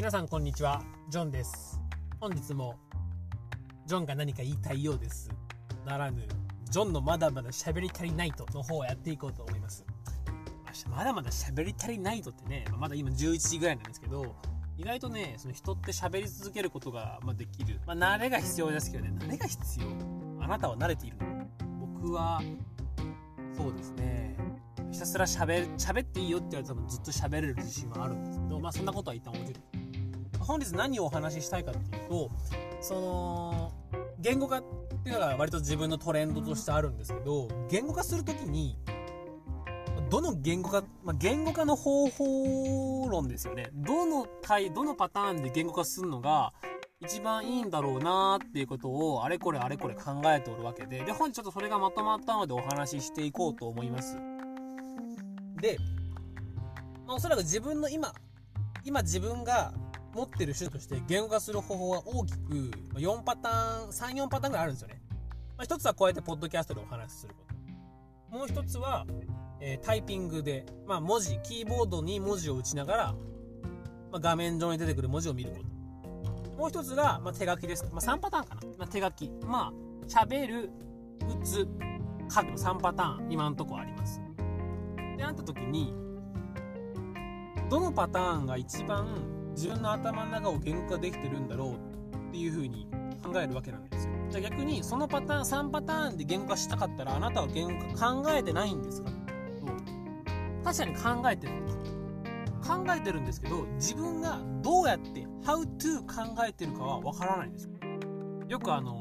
皆さんこんにちは。ジョンです。本日もジョンが何か言いたいようです。ならぬジョンのまだまだ喋り足りないとの方をやっていこうと思います。まだまだ喋り足りないとってねまだ今11時ぐらいなんですけど意外とねその人って喋り続けることが、まできる、まあ、慣れが必要ですけどね。慣れが必要。あなたは慣れているの。僕はそうですね。ひたすら喋喋っていいよって言われたらずっと喋れる自信はあるんですけどまあそんなことは一旦置いて。本日何をお話ししたいかっていうとその言語化っていうのが割と自分のトレンドとしてあるんですけど言語化する時にどの言語化、まあ、言語化の方法論ですよね。どの回どのパターンで言語化するのが一番いいんだろうなーっていうことをあれこれあれこれ考えておるわけでで本日ちょっとそれがまとまったのでお話ししていこうと思います。で、まあ、おそらく自分の今今自分が持ってる種として言語化する方法は大きく4パターン、3、4パターンぐらいあるんですよね。まあ、一つはこうやってポッドキャストでお話しすること。もう一つは、えー、タイピングで、まあ、文字、キーボードに文字を打ちながら、まあ、画面上に出てくる文字を見ること。もう一つが、まあ、手書きです。まあ、3パターンかな。まあ、手書き。まあ、喋る、打つ、書く3パターン、今のとこあります。で、なった時に、どのパターンが一番自分の頭の中を言語化できてるんだろうっていう風に考えるわけなんですよ。じゃあ逆にそのパターン3パターンで言語化したかったらあなたは言語化考えてないんですか？確かに考えてるんです考えてるんですけど自分がどうやって how to 考えてるかはわからないんですよ。よくあの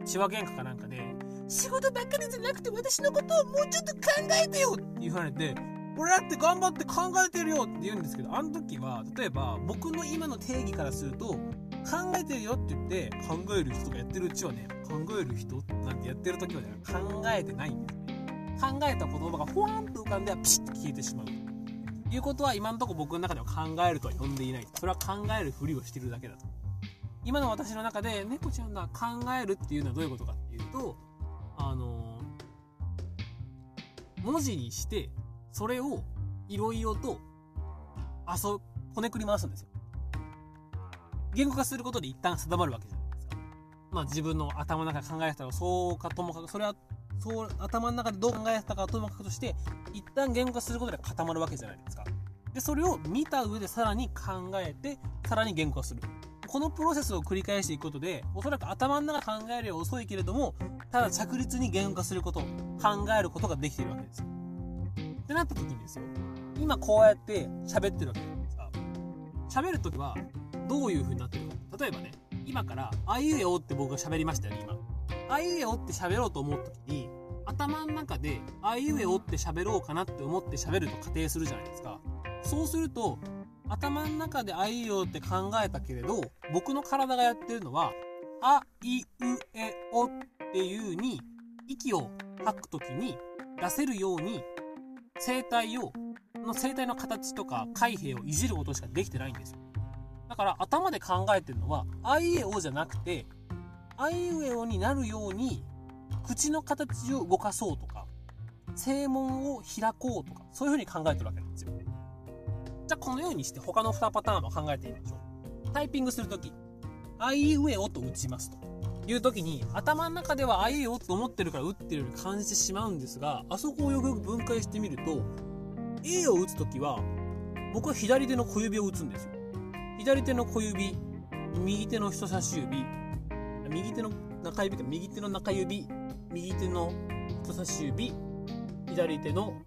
ー、千葉喧嘩かなんかで仕事ばっかりじゃなくて私のことをもうちょっと考えてよって言われて俺だって頑張って考えてるよって言うんですけどあの時は例えば僕の今の定義からすると考えてるよって言って考える人がやってるうちはね考える人なんてやってる時はね考えてないんですね。考えた言葉がふわんと浮かんではピシッと消えてしまう。ということは今のところ僕の中では考えるとは呼んでいない。それは考えるふりをしてるだけだと。今の私の中で猫ちゃんが考えるっていうのはどういうことかっていうとあの文字にしてそれをいろいろと遊こねくり回すんですよ。言語化することで一旦定まるわけじゃないですか。まあ自分の頭の中で考えたらそうかともかくそれはそう頭の中でどう考えたかともかくとして一旦言語化することで固まるわけじゃないですか。でそれを見た上でさらに考えてさらに言語化する。このプロセスを繰り返していくことでおそらく頭の中考えるより遅いけれどもただ着実に言語化すること考えることができているわけですってなった時にですよ今こうやって喋ってるわけですか。喋る時はどういう風になってるか。例えばね今から「あいうえお」って僕が喋りましたよね今「あいうえお」って喋ろうと思う時に頭の中で「あいうえお」って喋ろうかなって思って喋ると仮定するじゃないですか。そうすると頭の中で「あいうえお」って考えたけれど僕の体がやってるのは「あいうえお」っていうに息を吐く時に出せるように生体をの生体の形とか海兵をいじることしかできてないんですよ。だから頭で考えてるのはあいうえおじゃなくてあいうえおになるように口の形を動かそうとか正門を開こうとかそういう風に考えてるわけなんですよ。じゃあこのようにして他の2パターンも考えてみましょう。タイピングするときあいうえおと打ちますと。いう時に頭の中ではあいいよと思ってるから打ってるように感じてしまうんですがあそこをよくよく分解してみると A を打つ時は僕は左手の小指を打つんですよ。左手の小指右手の人差し指右手の中指か右手の中指右手の人差し指左手の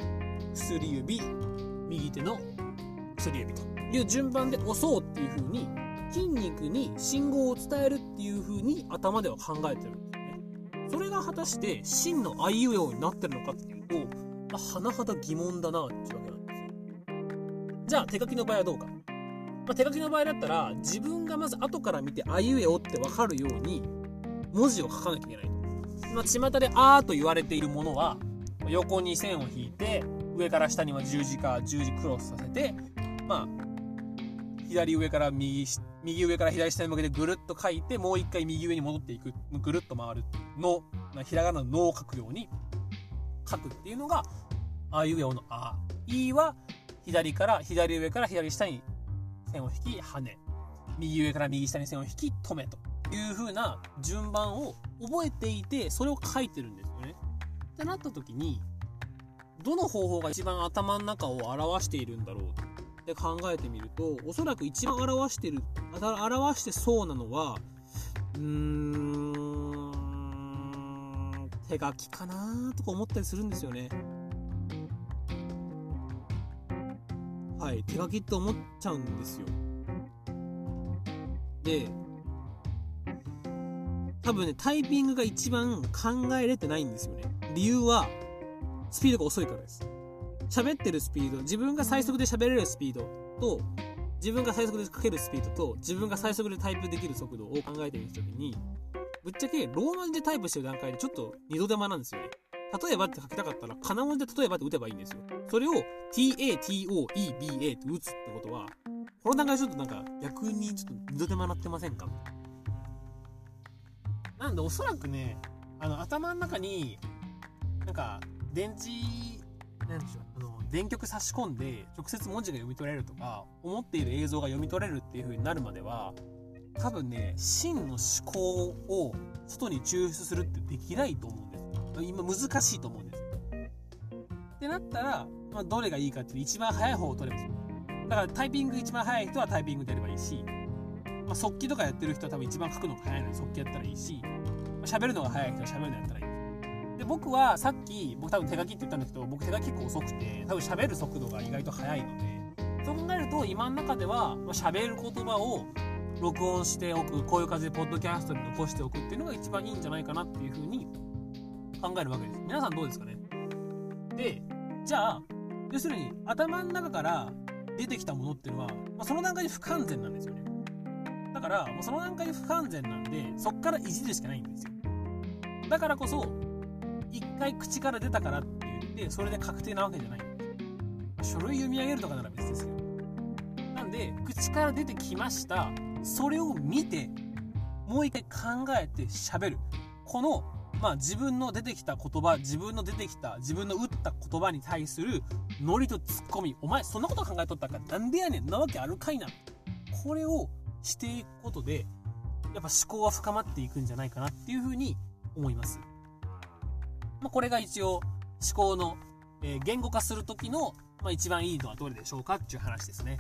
薬指右手の薬指という順番で押そうっていう風に筋肉に信号を伝えるっていう風に頭では考えてるんですね。それが果たして真のあいうえおになってるのかっていうと、まあ、甚だ疑問だなっていうわけなんですよ。じゃあ手書きの場合はどうか。まあ、手書きの場合だったら自分がまず後から見てあいうえおって分かるように文字を書かなきゃいけないまあ、巷であーと言われているものは横に線を引いて上から下には十字か十字クロスさせてまあ左上から右右上から左下に向けてぐるっと書いてもう一回右上に戻っていくぐるっと回るのひらがなの「の」を書くように書くっていうのがあいうえおの「あ」「い」は左から左上から左下に線を引き、跳ね。右上から右下に線を引き、止めという風な順番を覚えていて、それを書いてるんですよね。ってなった時に、どの方法が一番頭の中を表しているんだろうって考えてみると、おそらく一番表してる、表してそうなのは、うーん、手書きかなとか思ったりするんですよね。はい、手書きって思っちゃうんですよ。で、多分ね、タイピングが一番考えれてないんですよね。理由は、スピードが遅いからです。喋ってるスピード、自分が最速で喋れるスピードと、自分が最速で書けるスピードと、自分が最速でタイプできる速度を考えてみたときに、ぶっちゃけローマ字でタイプしてる段階でちょっと二度手間なんですよね。例えばって書きたかったら、金文字で例えばって打てばいいんですよ。それを TATOEBA って打つってことは、この段階ちょっとなんか逆にちょっと二度手間なってませんか？なんでおそらくね、あの頭の中に、なんか電池、なんでしょう、あの、電極差し込んで直接文字が読み取れるとか、思っている映像が読み取れるっていう風になるまでは、多分ね、真の思考を外に抽出するってできないと思うんです。今難しいと思うんです。ってなったら、まあ、どれがいいかっていう一番早い方を取ればいいだからタイピング一番早い人はタイピングでやればいいし、まあ、速記とかやってる人は多分一番書くのが早いのに速記やったらいいし、まあ、喋るのが早い人は喋るのやったらいい。で、僕はさっき、僕多分手書きって言ったんですけど、僕手書き結構遅くて、多分喋る速度が意外と速いので、そう考えると今の中では、喋る言葉を録音しておく、こういう感じでポッドキャストに残しておくっていうのが一番いいんじゃないかなっていうふうに考えるわけです。皆さんどうですかね？で、じゃあ、要するに頭の中から出てきたものっていうのは、まあ、その段階で不完全なんですよね。だから、もうその段階で不完全なんで、そっからいじるしかないんですよ。だからこそ、一回口から出たからって言って、それで確定なわけじゃない書類読み上げるとかなら別ですけど。なんで、口から出てきました。それを見て、もう一回考えて喋る。このまあ、自分の出てきた言葉、自分の出てきた、自分の打った言葉に対するノリとツッコミ、お前そんなこと考えとったか？なんでやねんなわけあるかいな。これをしていくことで、やっぱ思考は深まっていくんじゃないかなっていうふうに思います。まあ、これが一応思考の、えー、言語化する時の、まあ、一番いいのはどれでしょうかっていう話ですね。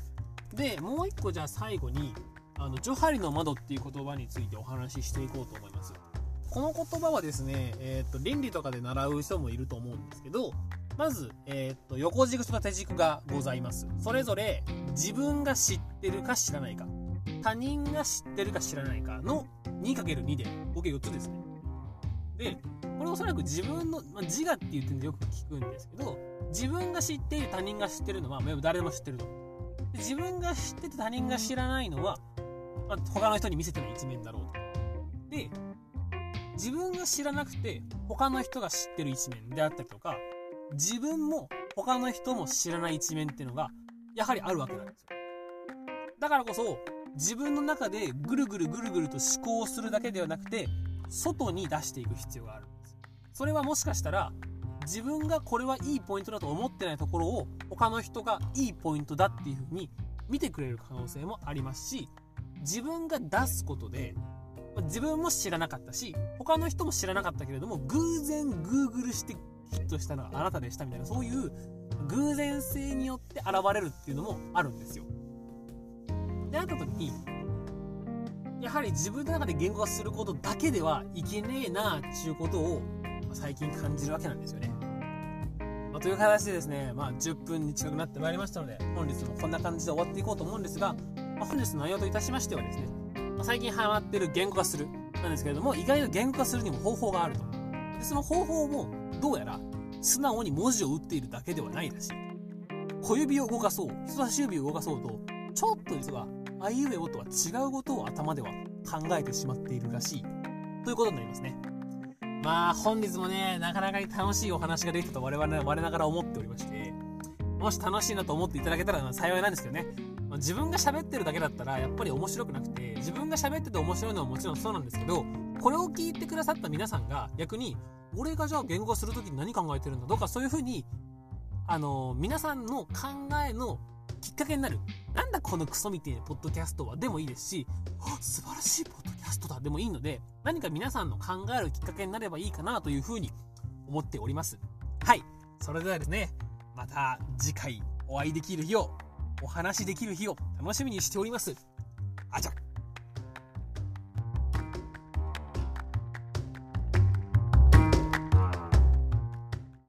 で、もう一個じゃあ最後に、あの、ジョハリの窓っていう言葉についてお話ししていこうと思います。この言葉はですね、えっ、ー、と、倫理とかで習う人もいると思うんですけど、まず、えっ、ー、と、横軸と縦軸がございます。それぞれ自分が知ってるか知らないか、他人が知ってるか知らないかの 2×2 で、合計4つですね。で、これおそらく自分の、まあ、自我っていう点でよく聞くんですけど、自分が知っている他人が知ってるのは、まあ、誰でも知ってると。で自分が知ってて他人が知らないのは、まあ、他の人に見せてない一面だろうと。で、自分が知らなくて他の人が知ってる一面であったりとか、自分も他の人も知らない一面っていうのが、やはりあるわけなんですよ。だからこそ、自分の中でぐるぐるぐるぐると思考するだけではなくて、外に出していく必要があるんです。それはもしかしたら、自分がこれはいいポイントだと思ってないところを他の人がいいポイントだっていうふうに見てくれる可能性もありますし、自分が出すことで自分も知らなかったし、他の人も知らなかったけれども、偶然 Google してヒットしたのはあなたでしたみたいな、そういう偶然性によって現れるっていうのもあるんですよ。で、あった時に、やはり自分の中で言語化することだけではいけねえなっていうことを最近感じるわけなんですよね。まあ、という形でですね、まあ、10分に近くなってまいりましたので、本日もこんな感じで終わっていこうと思うんですが、まあ、本日の内容といたしましてはですね、ま最近ハマってる言語化するなんですけれども、意外と言語化するにも方法があると。で、その方法も、どうやら、素直に文字を打っているだけではないらしい。小指を動かそう、人差し指を動かそうと、ちょっと実は、あいうえおとは違うことを頭では考えてしまっているらしい。ということになりますね。まあ、本日もね、なかなかに楽しいお話ができたと我々は我ながら思っておりまして、もし楽しいなと思っていただけたら幸いなんですけどね。自分が喋ってるだけだったらやっぱり面白くなくて、自分が喋ってて面白いのはもちろんそうなんですけど、これを聞いてくださった皆さんが逆に、俺がじゃあ言語化するときに何考えてるんだとかそういうふうに、あの、皆さんの考えのきっかけになる。なんだこのクソみたいなポッドキャストはでもいいですし、素晴らしいポッドキャストだでもいいので、何か皆さんの考えるきっかけになればいいかなというふうに思っております。はい。それではですね、また次回お会いできる日を、お話しできる日を楽しみにしております。あじゃ。